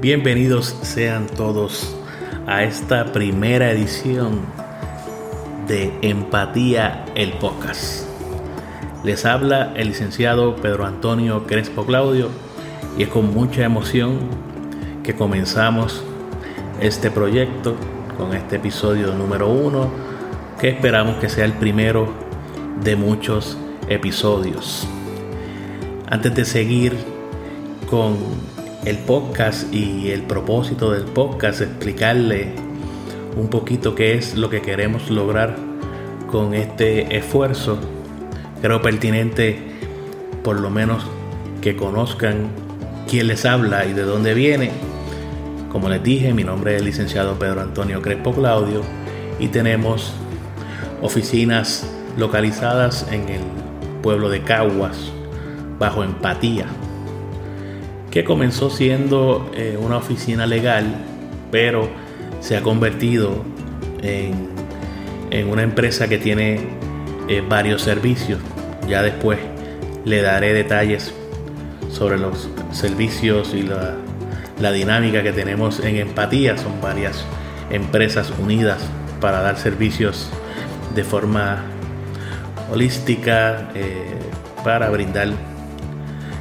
Bienvenidos sean todos a esta primera edición de Empatía el Podcast. Les habla el licenciado Pedro Antonio Crespo Claudio y es con mucha emoción que comenzamos este proyecto con este episodio número uno que esperamos que sea el primero de muchos episodios. Antes de seguir con el podcast y el propósito del podcast, explicarle un poquito qué es lo que queremos lograr con este esfuerzo. Creo pertinente por lo menos que conozcan quién les habla y de dónde viene. Como les dije, mi nombre es el licenciado Pedro Antonio Crespo Claudio y tenemos oficinas localizadas en el pueblo de Caguas, bajo empatía que comenzó siendo eh, una oficina legal, pero se ha convertido en, una empresa que tiene eh, varios servicios. Ya después le daré detalles sobre los servicios y la, la dinámica que tenemos en empatía. Son varias empresas unidas para dar servicios de forma holística, eh, para brindar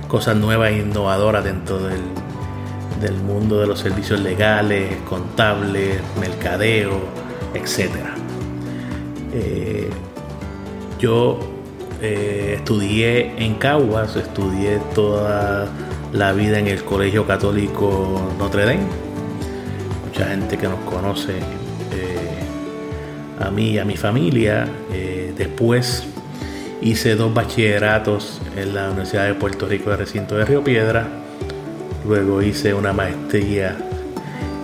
cosas nuevas e innovadoras dentro del, mundo de los servicios legales, contables, mercadeo, etc. Eh, yo eh, estudié en Caguas, estudié toda la vida en el Colegio Católico Notre Dame. Mucha gente que nos conoce eh, a mí y a mi familia. después Hice dos bachilleratos en la Universidad de Puerto Rico de Recinto de Río Piedra. Luego hice una maestría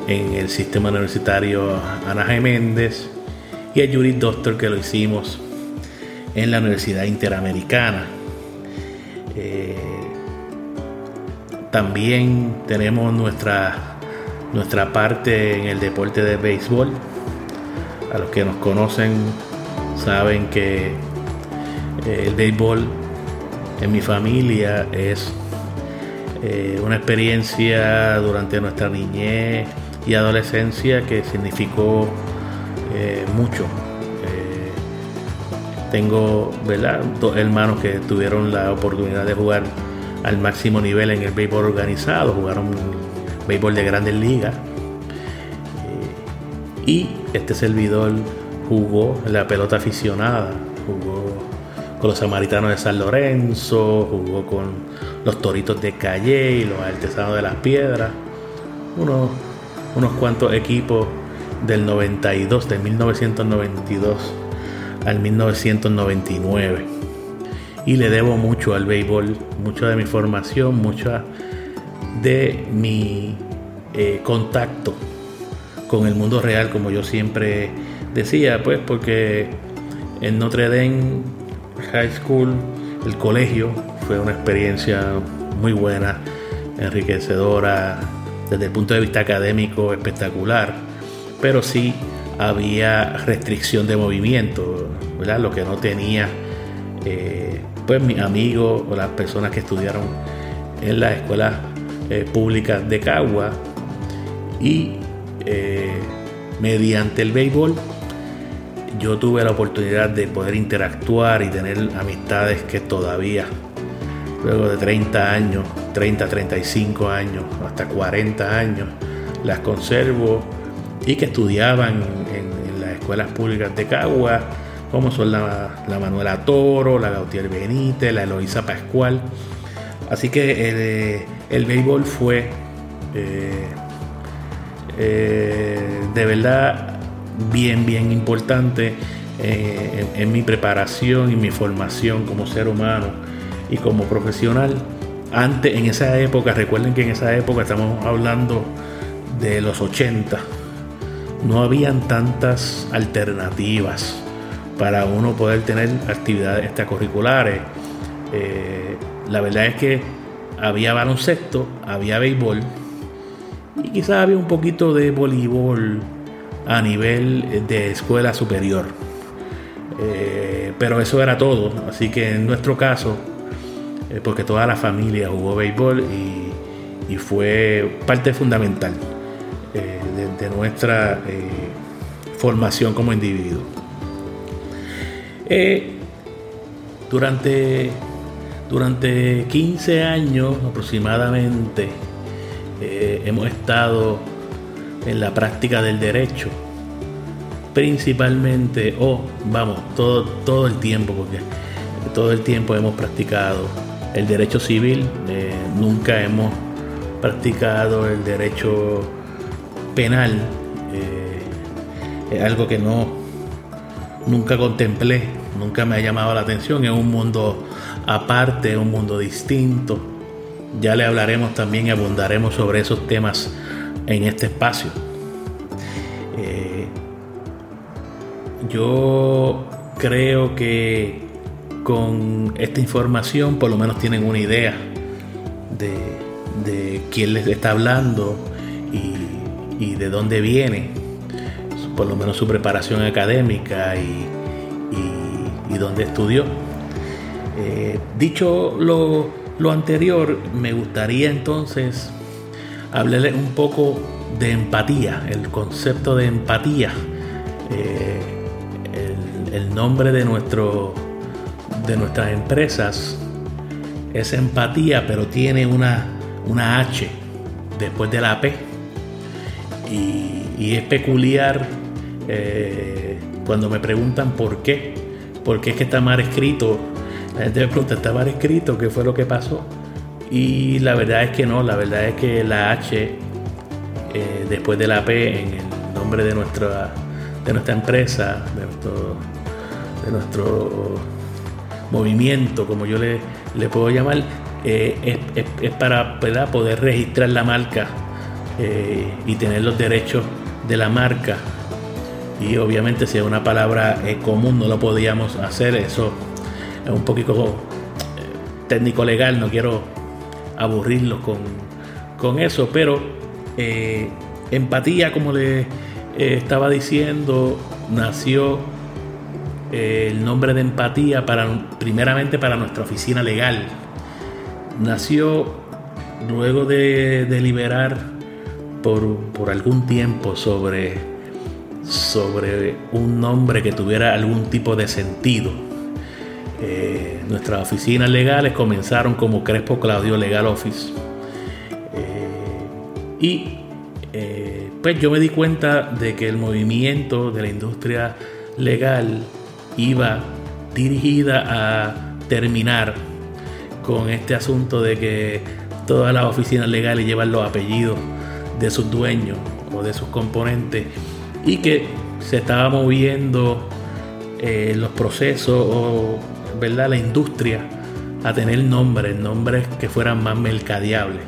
en el sistema universitario Ana G. Méndez y el Juris Doctor que lo hicimos en la Universidad Interamericana. Eh, también tenemos nuestra, nuestra parte en el deporte de béisbol. A los que nos conocen saben que eh, el béisbol en mi familia es eh, una experiencia durante nuestra niñez y adolescencia que significó eh, mucho. tengo dos hermanos que tuvieron la oportunidad de jugar al máximo nivel en el béisbol organizado, jugaron béisbol de grandes ligas. y este servidor jugó la pelota aficionada, jugó con los Samaritanos de San Lorenzo, jugó con los Toritos de Calle y los Artesanos de las Piedras, unos, unos cuantos equipos del 92, de 1992 al 1999. Y le debo mucho al béisbol, mucho de mi formación, mucho de mi eh, contacto con el mundo real, como yo siempre decía, pues porque en Notre Dame high school, el colegio, fue una experiencia muy buena, enriquecedora desde el punto de vista académico espectacular, pero sí había restricción de movimiento, ¿verdad? lo que no tenía eh, pues mis amigos o las personas que estudiaron en las escuelas eh, públicas de Cagua y eh, mediante el béisbol yo tuve la oportunidad de poder interactuar y tener amistades que todavía, luego de 30 años, 30, 35 años, hasta 40 años, las conservo y que estudiaban en, las escuelas públicas de Cagua, como son la, Manuela Toro, la Gautier Benítez, la Eloísa Pascual. Así que el, béisbol fue eh, eh, de verdad bien, bien importante eh, en, mi preparación y mi formación como ser humano y como profesional. Antes, en esa época, recuerden que en esa época estamos hablando de los 80, no habían tantas alternativas para uno poder tener actividades extracurriculares. Eh, la verdad es que había baloncesto, había béisbol y quizás había un poquito de voleibol a nivel de escuela superior. Eh, pero eso era todo. Así que en nuestro caso, eh, porque toda la familia jugó béisbol y, fue parte fundamental de, nuestra formación como individuo. durante, durante 15 años aproximadamente hemos estado en la práctica del derecho principalmente, o vamos, todo, todo el tiempo, porque todo el tiempo hemos practicado el derecho civil, eh, nunca hemos practicado el derecho penal, eh, es algo que no, nunca contemplé, nunca me ha llamado la atención, es un mundo aparte, un mundo distinto. Ya le hablaremos también y abundaremos sobre esos temas en este espacio. Yo creo que con esta información por lo menos tienen una idea de, quién les está hablando y, de dónde viene, por lo menos su preparación académica y, dónde estudió. Eh, dicho lo, anterior, me gustaría entonces hablarles un poco de empatía, el concepto de empatía. Eh, el nombre de, nuestro, de nuestras empresas es empatía, pero tiene una, una H después de la P. Y, es peculiar eh, cuando me preguntan por qué. ¿Por qué es que está mal escrito? La gente me pregunta, ¿está mal escrito? ¿Qué fue lo que pasó? Y la verdad es que no, la verdad es que la H eh, después de la P en el nombre de nuestra, de nuestra empresa, de nuestro movimiento, como yo le, puedo llamar, eh, es, para poder registrar la marca eh, y tener los derechos de la marca. Y obviamente si es una palabra común no lo podíamos hacer, eso es un poquito técnico legal, no quiero aburrirlos con, con eso, pero empatía, como le estaba diciendo, nació el nombre de empatía para, primeramente para nuestra oficina legal. Nació luego de deliberar por, por algún tiempo sobre, sobre un nombre que tuviera algún tipo de sentido. Eh, nuestras oficinas legales comenzaron como Crespo Claudio Legal Office. Eh, y eh, pues yo me di cuenta de que el movimiento de la industria legal iba dirigida a terminar con este asunto de que todas las oficinas legales llevan los apellidos de sus dueños o de sus componentes y que se estaba moviendo los procesos o ¿verdad? la industria a tener nombres, nombres que fueran más mercadeables.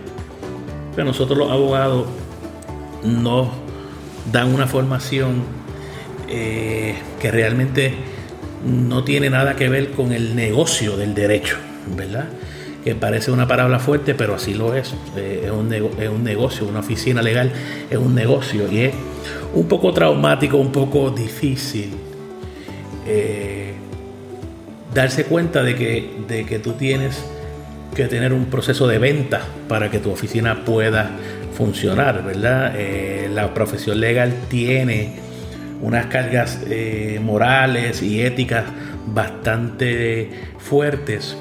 Pero nosotros los abogados nos dan una formación eh, que realmente no tiene nada que ver con el negocio del derecho, ¿verdad? Que parece una palabra fuerte, pero así lo es. Eh, es, un es un negocio, una oficina legal es un negocio y es un poco traumático, un poco difícil eh, darse cuenta de que, de que tú tienes que tener un proceso de venta para que tu oficina pueda funcionar, ¿verdad? Eh, la profesión legal tiene unas cargas eh, morales y éticas bastante fuertes.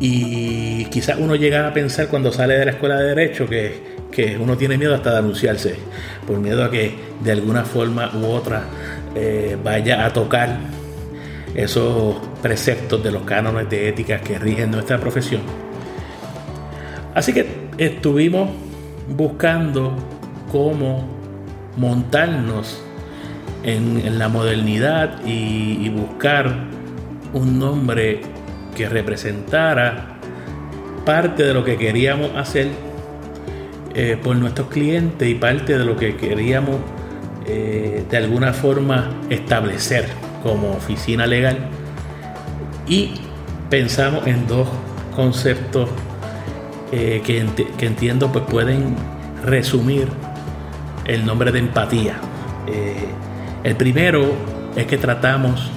Y quizás uno llega a pensar cuando sale de la escuela de derecho que, uno tiene miedo hasta de anunciarse, por miedo a que de alguna forma u otra eh, vaya a tocar esos preceptos de los cánones de ética que rigen nuestra profesión. Así que estuvimos buscando cómo montarnos en, la modernidad y, buscar un nombre que representara parte de lo que queríamos hacer eh, por nuestros clientes y parte de lo que queríamos eh, de alguna forma establecer como oficina legal. Y pensamos en dos conceptos eh, que, que, entiendo pues pueden resumir el nombre de empatía. El primero es que tratamos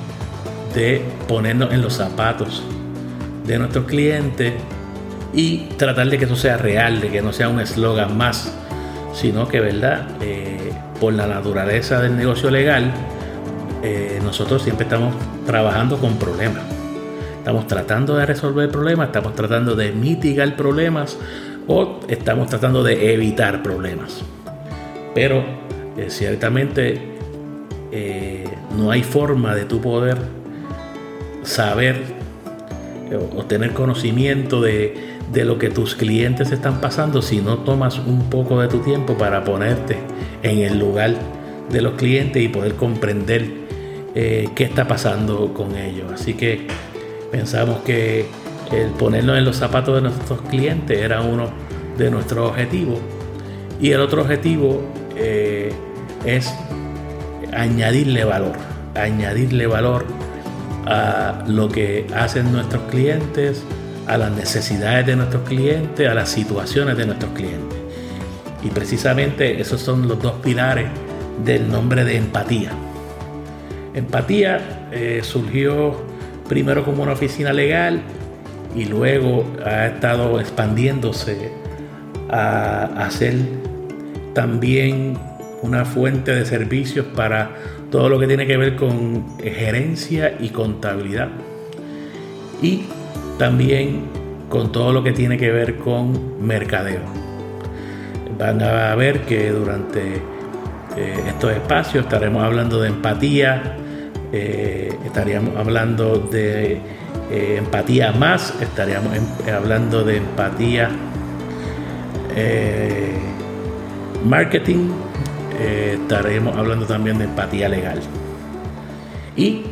de ponernos en los zapatos de nuestros clientes y tratar de que eso sea real, de que no sea un eslogan más, sino que, ¿verdad? Eh, por la naturaleza del negocio legal, eh, nosotros siempre estamos trabajando con problemas. Estamos tratando de resolver problemas, estamos tratando de mitigar problemas o estamos tratando de evitar problemas. Pero eh, ciertamente no hay forma de tu poder saber o tener conocimiento de, de lo que tus clientes están pasando si no tomas un poco de tu tiempo para ponerte en el lugar de los clientes y poder comprender eh, qué está pasando con ellos. Así que pensamos que el ponernos en los zapatos de nuestros clientes era uno de nuestros objetivos. Y el otro objetivo eh, es añadirle valor, añadirle valor a lo que hacen nuestros clientes, a las necesidades de nuestros clientes, a las situaciones de nuestros clientes. Y precisamente esos son los dos pilares del nombre de empatía. Empatía eh, surgió primero como una oficina legal y luego ha estado expandiéndose a, a ser también una fuente de servicios para todo lo que tiene que ver con gerencia y contabilidad. Y también con todo lo que tiene que ver con mercadeo. Van a ver que durante eh, estos espacios estaremos hablando de empatía, eh, estaríamos hablando de eh, empatía más, estaríamos em, hablando de empatía marketing, estaremos hablando también de empatía legal. Y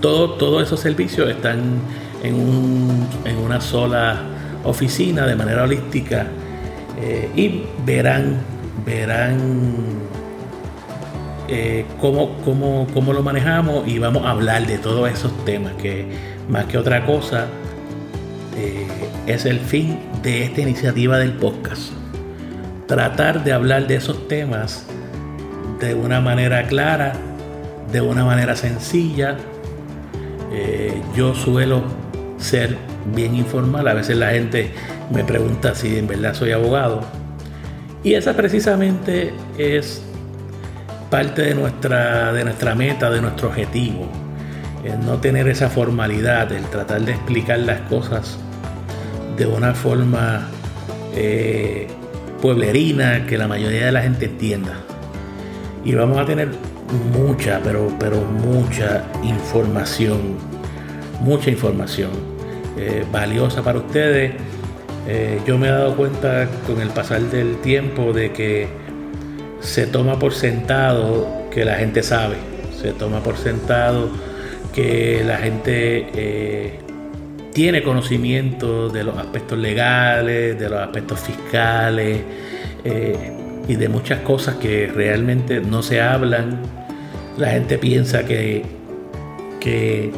todos esos servicios están en, una sola oficina de manera holística eh, y verán, verán eh, cómo, lo manejamos y vamos a hablar de todos esos temas que más que otra cosa eh, es el fin de esta iniciativa del podcast. Tratar de hablar de esos temas de una manera clara, de una manera sencilla, eh, yo suelo ser bien informal. A veces la gente me pregunta si en verdad soy abogado. Y esa precisamente es parte de nuestra, de nuestra meta, de nuestro objetivo. El no tener esa formalidad, el tratar de explicar las cosas de una forma eh, pueblerina que la mayoría de la gente entienda. Y vamos a tener mucha, pero, pero mucha información, mucha información eh, valiosa para ustedes. Eh, yo me he dado cuenta con el pasar del tiempo de que se toma por sentado que la gente sabe, se toma por sentado que la gente eh, tiene conocimiento de los aspectos legales, de los aspectos fiscales y de muchas cosas que realmente no se hablan la gente piensa que, que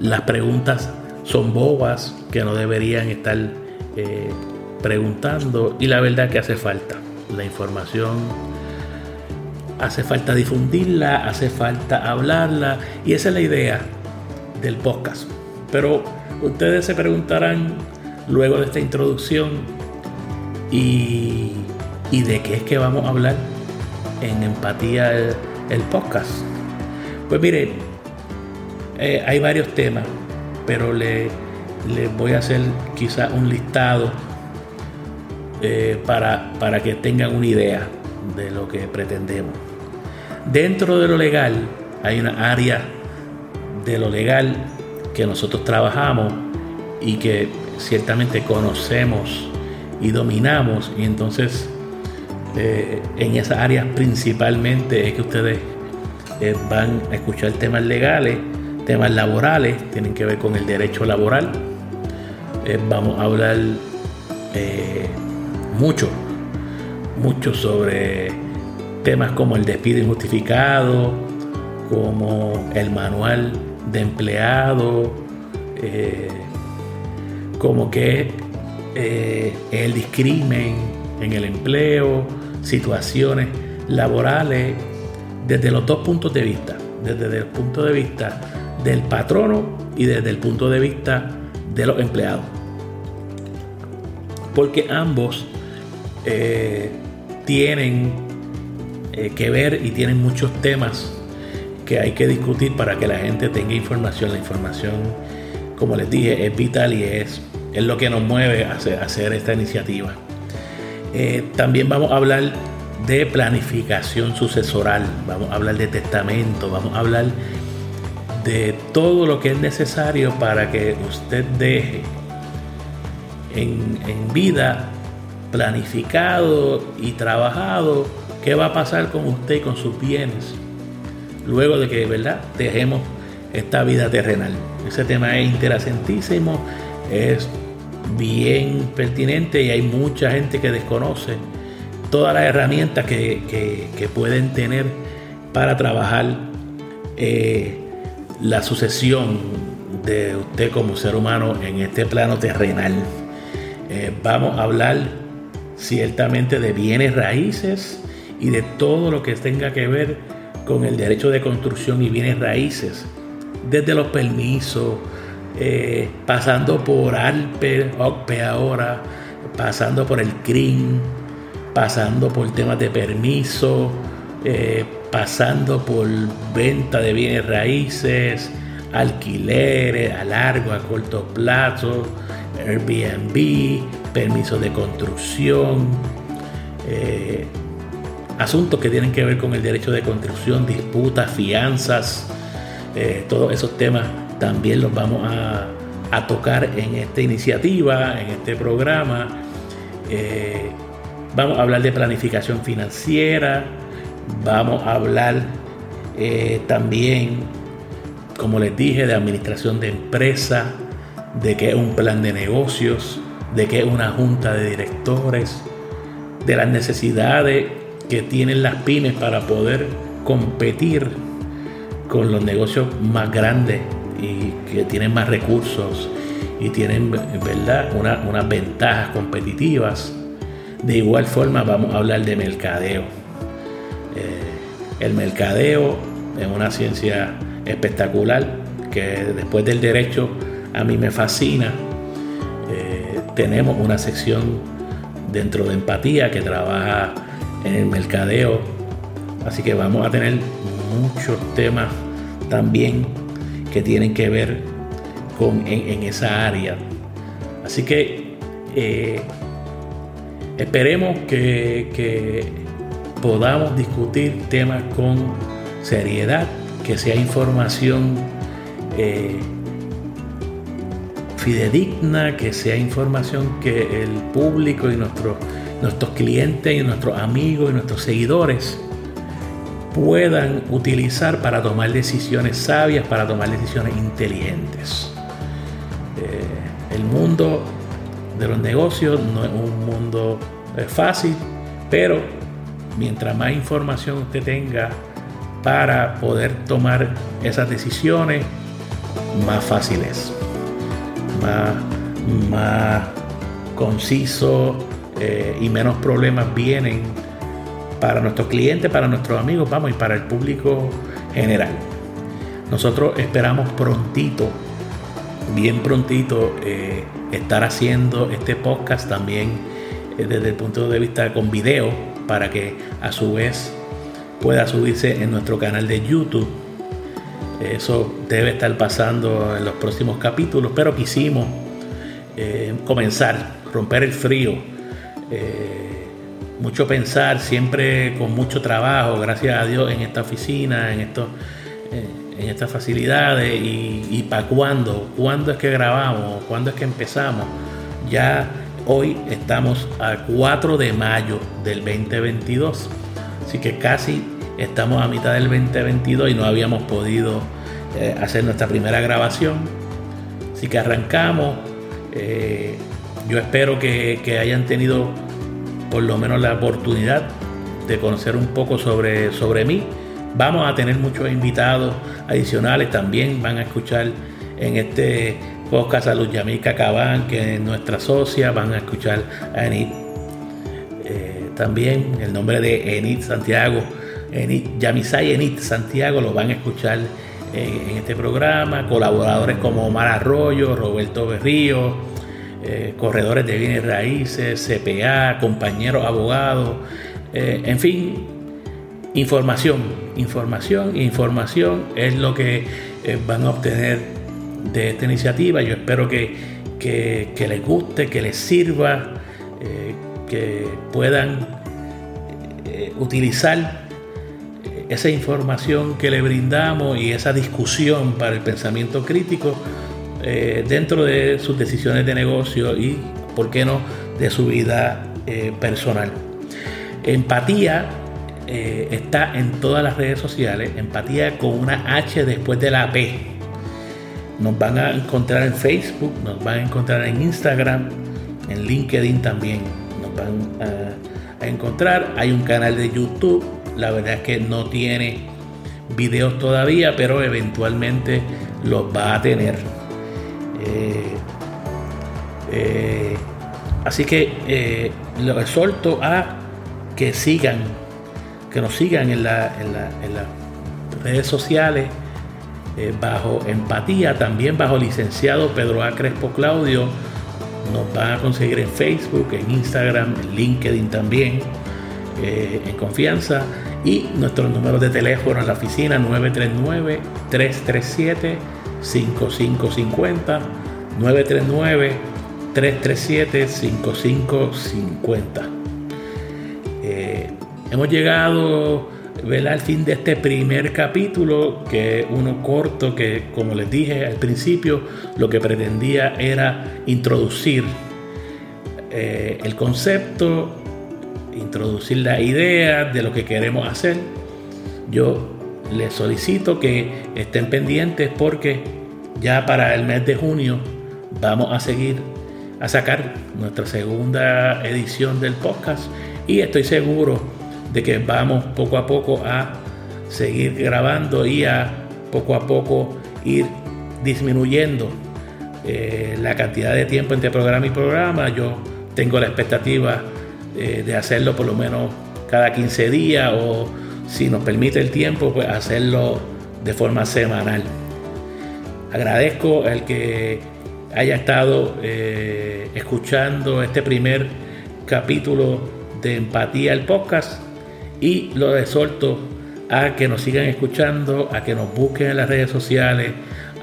las preguntas son bobas, que no deberían estar eh, preguntando y la verdad que hace falta. La información hace falta difundirla, hace falta hablarla y esa es la idea del podcast. Pero ustedes se preguntarán luego de esta introducción y, de qué es que vamos a hablar en empatía el podcast. Pues mire, eh, hay varios temas, pero le, voy a hacer quizá un listado eh, para, para que tengan una idea de lo que pretendemos. Dentro de lo legal hay una área de lo legal que nosotros trabajamos y que ciertamente conocemos y dominamos y entonces eh, en esas áreas principalmente es que ustedes eh, van a escuchar temas legales, temas laborales, tienen que ver con el derecho laboral. Eh, vamos a hablar mucho, mucho sobre temas como el despido injustificado, como el manual de empleado, como que el discrimen en el empleo, situaciones laborales desde los dos puntos de vista, desde el punto de vista del patrono y desde el punto de vista de los empleados. Porque ambos eh, tienen eh, que ver y tienen muchos temas que hay que discutir para que la gente tenga información. La información, como les dije, es vital y es, es lo que nos mueve a hacer, esta iniciativa. Eh, también vamos a hablar de planificación sucesoral, vamos a hablar de testamento, vamos a hablar de todo lo que es necesario para que usted deje en, en vida planificado y trabajado qué va a pasar con usted y con sus bienes luego de que verdad dejemos esta vida terrenal. Ese tema es interesantísimo, es bien pertinente y hay mucha gente que desconoce todas las herramientas que, pueden tener para trabajar eh, la sucesión de usted como ser humano en este plano terrenal. Eh, vamos a hablar ciertamente de bienes raíces y de todo lo que tenga que ver con el derecho de construcción y bienes raíces, desde los permisos, eh, pasando por ALPE, OCPE ahora, pasando por el CRIM, pasando por temas de permiso, eh, pasando por venta de bienes raíces, alquileres a largo, a corto plazo, Airbnb, permisos de construcción, eh, asuntos que tienen que ver con el derecho de construcción, disputas, fianzas, eh, todos esos temas también los vamos a, tocar en esta iniciativa, en este programa. Eh, vamos a hablar de planificación financiera, vamos a hablar eh, también, como les dije, de administración de empresa, de qué es un plan de negocios, de qué es una junta de directores, de las necesidades que tienen las pymes para poder competir con los negocios más grandes y que tienen más recursos y tienen ¿verdad? unas ventajas competitivas. De igual forma vamos a hablar de mercadeo. Eh, el mercadeo es una ciencia espectacular que después del derecho a mí me fascina. Eh, tenemos una sección dentro de empatía que trabaja en el mercadeo. Así que vamos a tener muchos temas también que tienen que ver con en, esa área. Así que eh, esperemos que, podamos discutir temas con seriedad, que sea información eh, fidedigna, que sea información que el público y nuestros nuestros clientes y nuestros amigos y nuestros seguidores puedan utilizar para tomar decisiones sabias, para tomar decisiones inteligentes. Eh, el mundo de los negocios no es un mundo eh, fácil, pero mientras más información usted tenga para poder tomar esas decisiones, más fácil es, más, más conciso, eh, y menos problemas vienen para nuestros clientes, para nuestros amigos, vamos, y para el público general. Nosotros esperamos prontito, bien prontito, eh, estar haciendo este podcast también eh, desde el punto de vista con video, para que a su vez pueda subirse en nuestro canal de YouTube. Eso debe estar pasando en los próximos capítulos, pero quisimos comenzar, romper el frío eh, mucho pensar, siempre con mucho trabajo, gracias a Dios, en esta oficina, en, esto, eh, en estas facilidades y, para cuándo, cuándo es que grabamos, cuándo es que empezamos. Ya hoy estamos a 4 de mayo del 2022, así que casi estamos a mitad del 2022 y no habíamos podido eh, hacer nuestra primera grabación. Así que arrancamos. Yo espero que, hayan tenido por lo menos la oportunidad de conocer un poco sobre, sobre mí. Vamos a tener muchos invitados adicionales también. Van a escuchar en este podcast a Luz Yamica Cabán, que es nuestra socia. Van a escuchar a Enid. Eh, también el nombre de Enid Santiago. Enid, Yamisay Enid Santiago lo van a escuchar en, este programa, colaboradores como Omar Arroyo, Roberto Berrío, eh, corredores de bienes raíces, CPA, compañeros abogados, eh, en fin, información, información información es lo que eh, van a obtener de esta iniciativa. Yo espero que, que, les guste, que les sirva, que puedan utilizar esa información que le brindamos y esa discusión para el pensamiento crítico eh, dentro de sus decisiones de negocio y, ¿por qué no?, de su vida eh, personal. Empatía eh, está en todas las redes sociales, empatía con una H después de la P. Nos van a encontrar en Facebook, nos van a encontrar en Instagram, en LinkedIn también. Nos van a encontrar. Hay un canal de YouTube la verdad es que no tiene videos todavía, pero eventualmente los va a tener. Eh, eh, así que eh, lo exhorto a que sigan, que nos sigan en, las redes sociales bajo empatía, también bajo licenciado Pedro A. Crespo Claudio. Nos van a conseguir en Facebook, en Instagram, en LinkedIn también, en confianza y nuestro número de teléfono en la oficina 939-337-5550. 939-337-5550. Eh, hemos llegado al fin de este primer capítulo, que es uno corto, que como les dije al principio, lo que pretendía era introducir eh, el concepto introducir la idea de lo que queremos hacer, yo les solicito que estén pendientes porque ya para el mes de junio vamos a seguir a sacar nuestra segunda edición del podcast y estoy seguro de que vamos poco a poco a seguir grabando y a poco a poco ir disminuyendo eh, la cantidad de tiempo entre programa y programa. Yo tengo la expectativa eh, de hacerlo por lo menos cada 15 días o si nos permite el tiempo, pues hacerlo de forma semanal. Agradezco el que haya estado eh, escuchando este primer capítulo de Empatía el podcast y lo exhorto a que nos sigan escuchando, a que nos busquen en las redes sociales,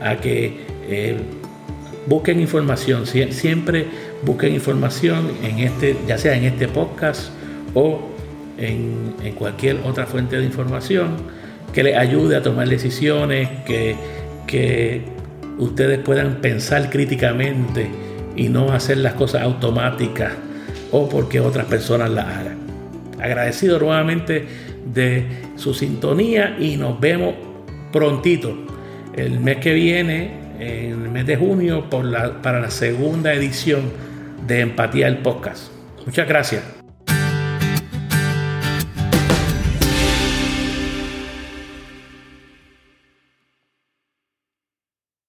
a que eh, busquen información. Siempre busquen información en este, ya sea en este podcast o en, cualquier otra fuente de información que les ayude a tomar decisiones, que, que ustedes puedan pensar críticamente y no hacer las cosas automáticas o porque otras personas las hagan. Agradecido nuevamente de su sintonía y nos vemos prontito el mes que viene, en el mes de junio, por la, para la segunda edición de Empatía el Podcast. Muchas gracias.